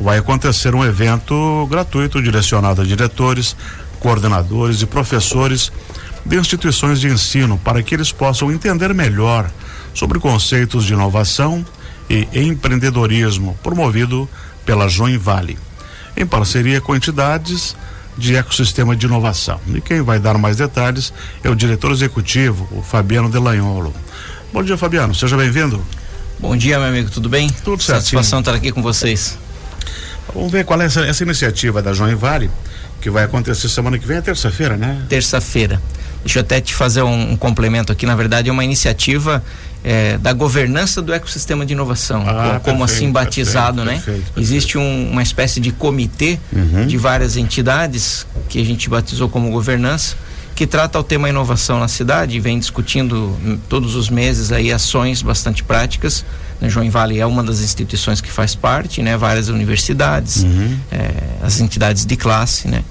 vai acontecer um evento gratuito direcionado a diretores, coordenadores e professores de instituições de ensino para que eles possam entender melhor sobre conceitos de inovação e empreendedorismo promovido pela Join Vale, em parceria com entidades de ecossistema de inovação. E quem vai dar mais detalhes é o diretor executivo, o Fabiano Delanholo. Bom dia, Fabiano, seja bem-vindo. Bom dia, meu amigo, tudo bem? Tudo certo. Satisfação estar aqui com vocês. Vamos ver qual é essa, essa iniciativa da Join Vale, que vai acontecer semana que vem, é terça-feira, né? Terça-feira. Deixa eu até te fazer um, um, complemento aqui. Na verdade, é uma iniciativa é, da governança do ecossistema de inovação, ah, como, perfeito, assim batizado, perfeito, né? Perfeito. Existe um, uma espécie de comitê uhum. de várias entidades que a gente batizou como governança que trata o tema inovação na cidade e vem discutindo todos os meses aí ações bastante práticas. Né? João Vale é uma das instituições que faz parte, né? Várias universidades, uhum. é, as entidades de classe, né?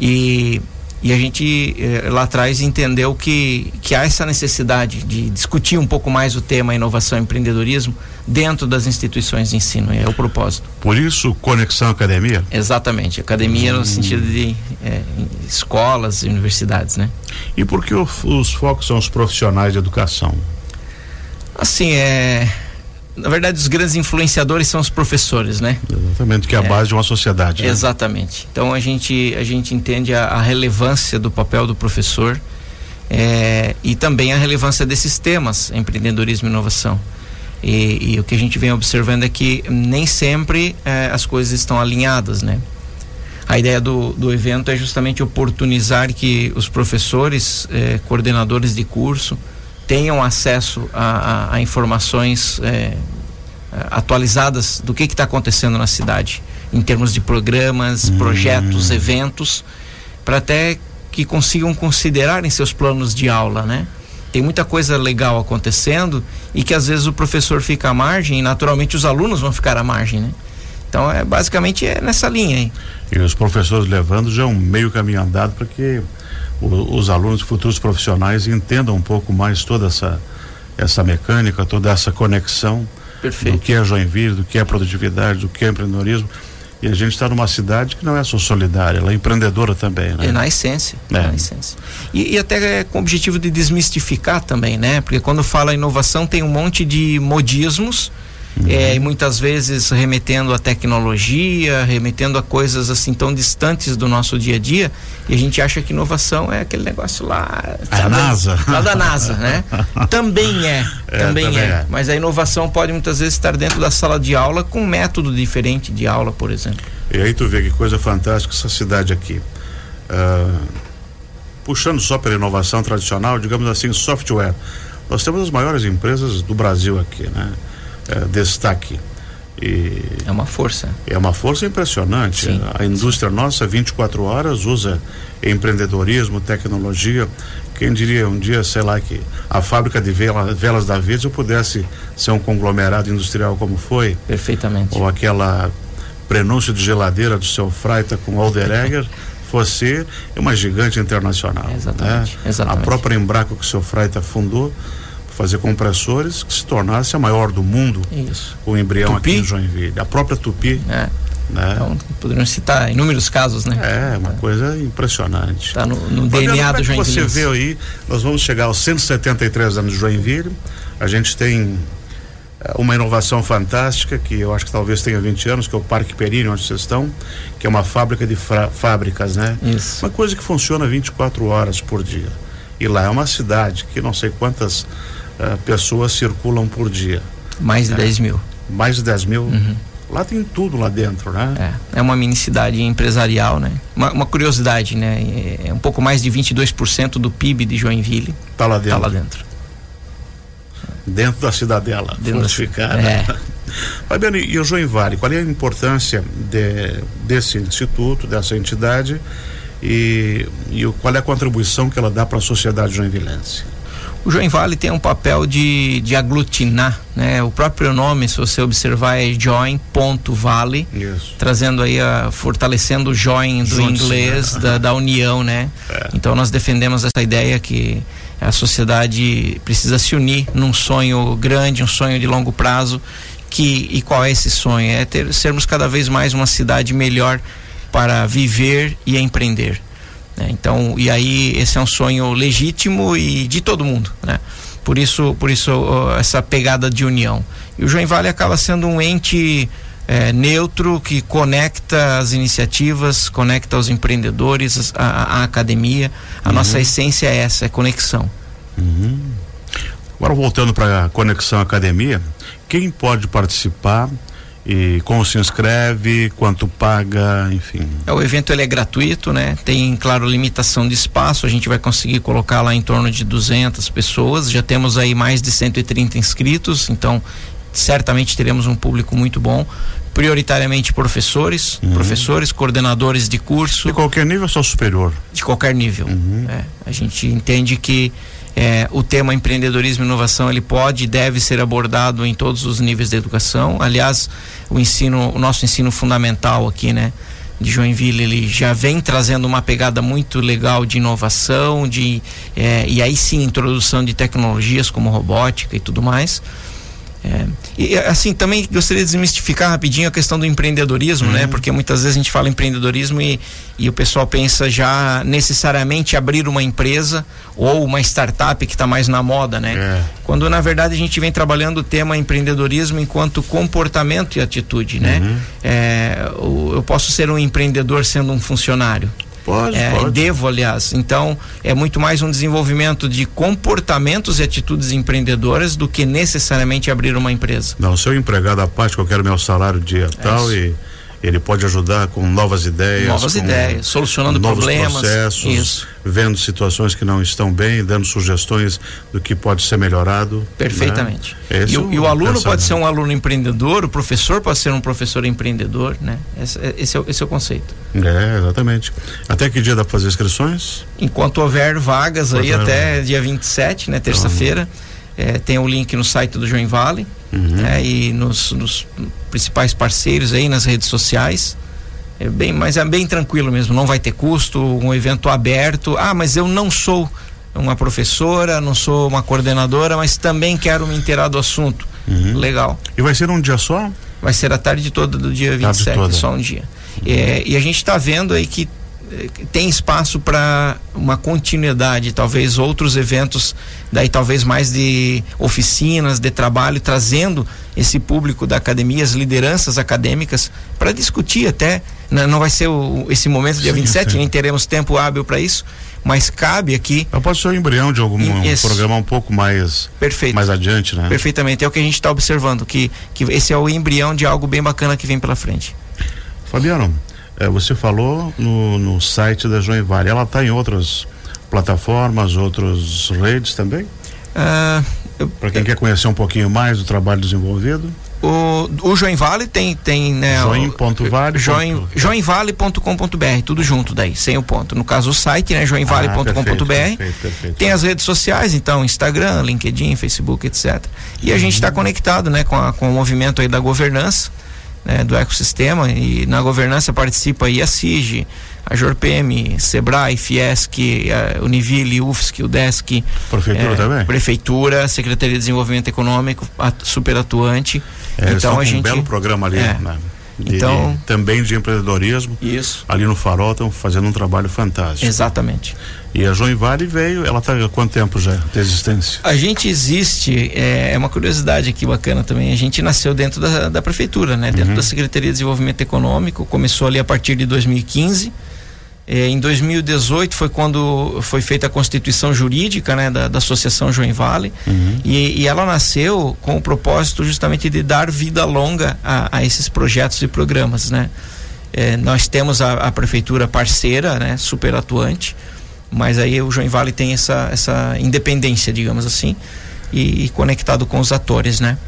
E e a gente eh, lá atrás entendeu que, que há essa necessidade de discutir um pouco mais o tema inovação e empreendedorismo dentro das instituições de ensino, é o propósito. Por isso, conexão academia? Exatamente, academia hum. no sentido de eh, escolas e universidades, né? E por que o, os focos são os profissionais de educação? Assim, é na verdade, os grandes influenciadores são os professores, né? Exatamente, que é a é, base de uma sociedade. Né? Exatamente. Então a gente, a gente entende a, a relevância do papel do professor é, e também a relevância desses temas, empreendedorismo e inovação. E, e o que a gente vem observando é que nem sempre é, as coisas estão alinhadas, né? A ideia do, do evento é justamente oportunizar que os professores, é, coordenadores de curso, tenham acesso a, a, a informações é, atualizadas do que está acontecendo na cidade, em termos de programas, hum. projetos, eventos, para até que consigam considerar em seus planos de aula, né? Tem muita coisa legal acontecendo e que às vezes o professor fica à margem e naturalmente os alunos vão ficar à margem, né? Então é basicamente é nessa linha aí. E os professores levando já um meio caminho andado para que o, os alunos futuros profissionais entendam um pouco mais toda essa essa mecânica, toda essa conexão Perfeito. do que é Joinville, do que é produtividade, do que é empreendedorismo. E a gente está numa cidade que não é só solidária, ela é empreendedora também, né? É na essência, é. na essência. E, e até é com o objetivo de desmistificar também, né? Porque quando fala inovação tem um monte de modismos Uhum. É, e muitas vezes remetendo a tecnologia, remetendo a coisas assim tão distantes do nosso dia a dia, e a gente acha que inovação é aquele negócio lá. A sabe? NASA. Lá da NASA, né? também é, é também, também é. é. Mas a inovação pode muitas vezes estar dentro da sala de aula com um método diferente de aula, por exemplo. E aí tu vê que coisa fantástica essa cidade aqui. Uh, puxando só pela inovação tradicional, digamos assim, software. Nós temos as maiores empresas do Brasil aqui, né? É, destaque. E é uma força. É uma força impressionante. Sim, a indústria sim. nossa, 24 horas, usa empreendedorismo, tecnologia. Quem diria um dia, sei lá, que a fábrica de vela, velas da Virgem pudesse ser um conglomerado industrial como foi? Perfeitamente. Ou aquela prenúncio de geladeira do seu Freita com Alderegger fosse uma gigante internacional. Exatamente, né? exatamente. A própria Embraco que o seu Freita fundou fazer compressores que se tornasse a maior do mundo. Isso. O embrião Tupi? aqui em Joinville. A própria Tupi. É. Né? Então, poderiam citar inúmeros casos, né? É, uma é. coisa impressionante. Está no, no DNA do Joinville. Você vê aí, nós vamos chegar aos 173 anos de Joinville. A gente tem eh, uma inovação fantástica que eu acho que talvez tenha 20 anos, que é o Parque Perini, onde vocês estão, que é uma fábrica de fábricas, né? Isso. Uma coisa que funciona 24 horas por dia. E lá é uma cidade que não sei quantas uh, pessoas circulam por dia. Mais de é. 10 mil. Mais de 10 mil. Uhum. Lá tem tudo lá dentro, né? É, é uma mini cidade empresarial, né? Uma, uma curiosidade, né? É, é um pouco mais de 22% do PIB de Joinville. Tá lá dentro. Tá lá dentro. Dentro da cidadela, dentro fortificada. Da, é. Fabiano, e o Joinvale, qual é a importância de, desse instituto, dessa entidade e, e qual é a contribuição que ela dá para a sociedade joinvilense? O Join Vale tem um papel de, de aglutinar, né? O próprio nome, se você observar, é join.vale, trazendo aí a fortalecendo o join do Juntos, inglês né? da, da união, né? É. Então nós defendemos essa ideia que a sociedade precisa se unir num sonho grande, um sonho de longo prazo que e qual é esse sonho? É ter, sermos cada vez mais uma cidade melhor para viver e empreender. Né? Então, e aí esse é um sonho legítimo e de todo mundo, né? Por isso, por isso essa pegada de união. E o João Vale acaba sendo um ente é, neutro que conecta as iniciativas, conecta os empreendedores, a, a academia. A uhum. nossa essência é essa, é conexão. Uhum. Agora voltando para a conexão academia, quem pode participar e como se inscreve, quanto paga, enfim. É, o evento ele é gratuito, né? Tem, claro, limitação de espaço, a gente vai conseguir colocar lá em torno de 200 pessoas, já temos aí mais de 130 inscritos, então certamente teremos um público muito bom prioritariamente professores, uhum. professores, coordenadores de curso. De qualquer nível ou só superior? De qualquer nível. Uhum. É, a gente entende que é, o tema empreendedorismo e inovação ele pode e deve ser abordado em todos os níveis da educação. Aliás, o ensino, o nosso ensino fundamental aqui, né, de Joinville, ele já vem trazendo uma pegada muito legal de inovação, de é, e aí sim introdução de tecnologias como robótica e tudo mais. É, e assim, também gostaria de desmistificar rapidinho a questão do empreendedorismo, né? uhum. né? Porque muitas vezes a gente fala empreendedorismo e, e o pessoal pensa já necessariamente abrir uma empresa ou uma startup que está mais na moda, né? É. Quando na verdade a gente vem trabalhando o tema empreendedorismo enquanto comportamento e atitude, né? Uhum. É, eu posso ser um empreendedor sendo um funcionário. Pode, é, pode. Devo, aliás. Então, é muito mais um desenvolvimento de comportamentos e atitudes empreendedoras do que necessariamente abrir uma empresa. Não, seu empregado à parte, que eu quero meu salário dia é tal isso. e ele pode ajudar com novas ideias. Novas ideias, solucionando novos problemas. processos, Isso. vendo situações que não estão bem, dando sugestões do que pode ser melhorado. Né? Perfeitamente. Né? E, o, e, o aluno pode ser um aluno empreendedor, o professor pode ser um professor empreendedor, né? Esse, esse, é, esse é o conceito. É, exatamente. Até que dia dá para fazer inscrições? Enquanto houver vagas Enquanto aí, até dia 27, né? Terça-feira. É, tem o link no site do João Vale uhum. né, e nos, nos, principais parceiros aí nas redes sociais. É bem, mas é bem tranquilo mesmo, não vai ter custo, um evento aberto. Ah, mas eu não sou uma professora, não sou uma coordenadora, mas também quero me inteirar do assunto. Uhum. Legal. E vai ser um dia só? Vai ser a tarde toda do dia 27, só um dia. Uhum. É, e a gente está vendo aí que tem espaço para uma continuidade, talvez outros eventos, daí talvez mais de oficinas, de trabalho, trazendo esse público da academia, as lideranças acadêmicas, para discutir até. Né, não vai ser o, esse momento, dia sim, 27, sim. nem teremos tempo hábil para isso, mas cabe aqui. Pode ser o embrião de algum um programa um pouco mais, Perfeito. mais adiante, né? Perfeitamente, é o que a gente está observando, que, que esse é o embrião de algo bem bacana que vem pela frente. Fabiano, é, você falou no, no site da João Vale. Ela está em outras plataformas, outras redes também? Uh, Para quem eu, quer conhecer um pouquinho mais do trabalho desenvolvido? O, o João Vale tem, tem né? Join.vale. Join, joinvale.com.br, tudo junto daí, sem o ponto. No caso, o site, né? joinvale.com.br. Ah, tem as redes sociais, então, Instagram, LinkedIn, Facebook, etc. E a gente está conectado, né? Com, a, com o movimento aí da governança né, do ecossistema e na governança participa aí a CIG, a JORPM, Sebrae, Fiesc, a Univille, UFSC, UDESC. Prefeitura é, também? Prefeitura, Secretaria de Desenvolvimento Econômico, super atuante. É, então a gente. Um belo programa ali, é, né? De, então, de, também de empreendedorismo. Isso. Ali no Farol estão fazendo um trabalho fantástico. Exatamente. E a João Vale veio, ela está há quanto tempo já de existência? A gente existe, é, é, uma curiosidade aqui bacana também. A gente nasceu dentro da, da prefeitura, né? Dentro uhum. da Secretaria de Desenvolvimento Econômico. Começou ali a partir de 2015. É, em 2018 foi quando foi feita a constituição jurídica né, da, da Associação João Vale uhum. e, e, ela nasceu com o propósito justamente de dar vida longa a, a esses projetos e programas. Né? É, nós temos a, a, prefeitura parceira, né, super atuante, mas aí o João Vale tem essa, essa independência, digamos assim, e, e conectado com os atores, né?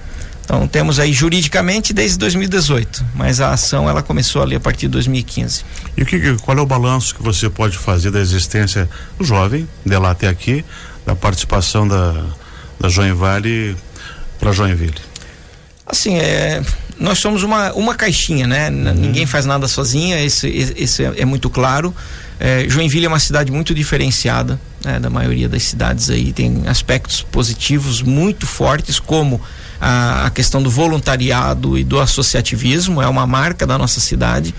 Então temos aí juridicamente desde 2018, mas a ação ela começou ali a partir de 2015. E o que, qual é o balanço que você pode fazer da existência do jovem, de lá até aqui, da participação da, da Join Vale para Joinville? Assim, é, nós somos uma, uma caixinha, né? Uhum. Ninguém faz nada sozinha, esse, esse é, é muito claro. É, Joinville é uma cidade muito diferenciada né, da maioria das cidades aí, tem aspectos positivos muito fortes, como a, a questão do voluntariado e do associativismo, é uma marca da nossa cidade.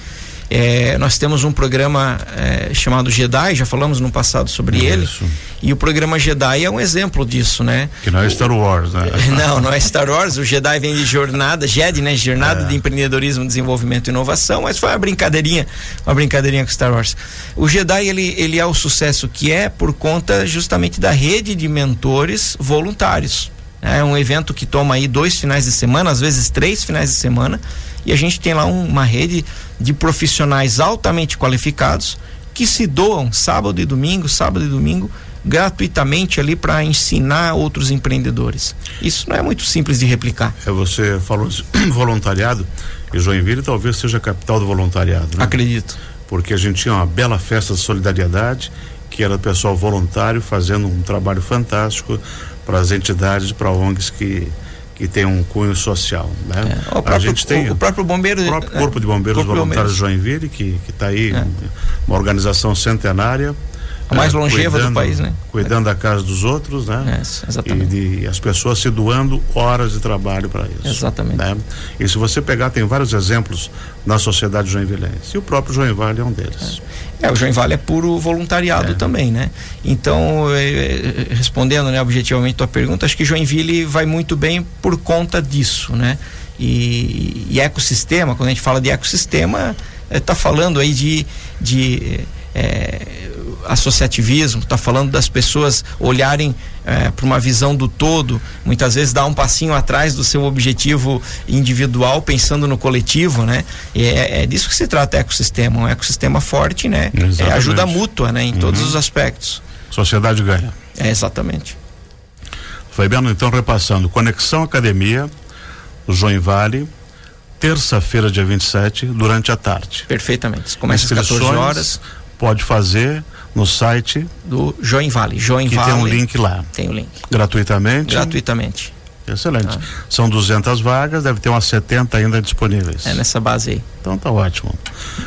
É, nós temos um programa é, chamado Jedi, já falamos no passado sobre ele. E o programa Jedi é um exemplo disso, né? Que não é Star Wars, né? Não, não é Star Wars. O Jedi vem de jornada, JED, né? Jornada é. de Empreendedorismo, Desenvolvimento e Inovação, mas foi uma brincadeirinha, uma brincadeirinha com Star Wars. O Jedi, ele, ele é o sucesso que é por conta justamente da rede de mentores voluntários. É um evento que toma aí dois finais de semana, às vezes três finais de semana, e a gente tem lá um, uma rede de profissionais altamente qualificados que se doam sábado e domingo, sábado e domingo, gratuitamente ali para ensinar outros empreendedores. Isso não é muito simples de replicar. É, você falou voluntariado, e Joinville talvez seja a capital do voluntariado. Né? Acredito. Porque a gente tinha uma bela festa de solidariedade, que era pessoal voluntário fazendo um trabalho fantástico para as entidades, para ONGs que que tem um cunho social, né? É, o próprio, a gente tem o, o próprio bombeiro, o próprio corpo é, de bombeiros voluntários de Joinville que que está aí, é. uma organização centenária a mais é, longeva cuidando, do país, né? Cuidando da casa dos outros, né? É, exatamente. E de, as pessoas se doando horas de trabalho para isso. Exatamente. Né? E se você pegar, tem vários exemplos na sociedade joinvilense. E o próprio Joinvale é um deles. É, é o Joinvale é puro voluntariado é. também, né? Então, é, é, respondendo né, objetivamente a tua pergunta, acho que Joinville vai muito bem por conta disso, né? E, e ecossistema, quando a gente fala de ecossistema, está falando aí de, de é, associativismo, está falando das pessoas olharem é, para uma visão do todo, muitas vezes dar um passinho atrás do seu objetivo individual, pensando no coletivo, né? É, é disso que se trata ecossistema, um ecossistema forte, né? É ajuda mútua, né? Em uhum. todos os aspectos. Sociedade ganha. É, exatamente. Fabiano, então repassando, Conexão Academia, João Vale, terça-feira, dia 27, durante a tarde. Perfeitamente. Começa às 14 horas. Pode fazer no site do Join Vale. Join que tem um link lá. Tem o um link. Gratuitamente? Gratuitamente. Excelente. Ah. São 200 vagas, deve ter umas 70 ainda disponíveis. É nessa base aí. Então tá ótimo.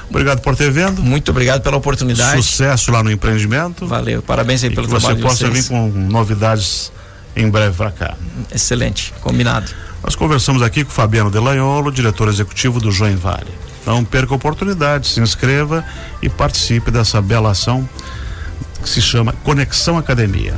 Obrigado por ter vindo. Muito obrigado pela oportunidade. Sucesso lá no empreendimento. Valeu. Parabéns aí e pelo que trabalho você possa vir com novidades em breve para cá. Excelente. Combinado. Nós conversamos aqui com Fabiano Delanholo, diretor executivo do Join Vale. Não perca a oportunidade, se inscreva e participe dessa bela ação que se chama Conexão Academia.